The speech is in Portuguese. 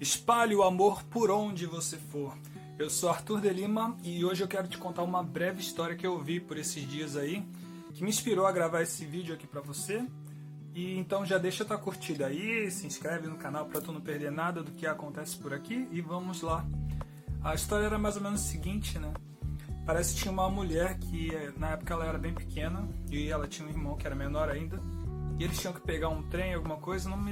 Espalhe o amor por onde você for. Eu sou Arthur de Lima e hoje eu quero te contar uma breve história que eu vi por esses dias aí, que me inspirou a gravar esse vídeo aqui para você. E então já deixa tua curtida aí, se inscreve no canal para tu não perder nada do que acontece por aqui e vamos lá. A história era mais ou menos o seguinte, né? Parece que tinha uma mulher que na época ela era bem pequena e ela tinha um irmão que era menor ainda. E eles tinham que pegar um trem, alguma coisa, não me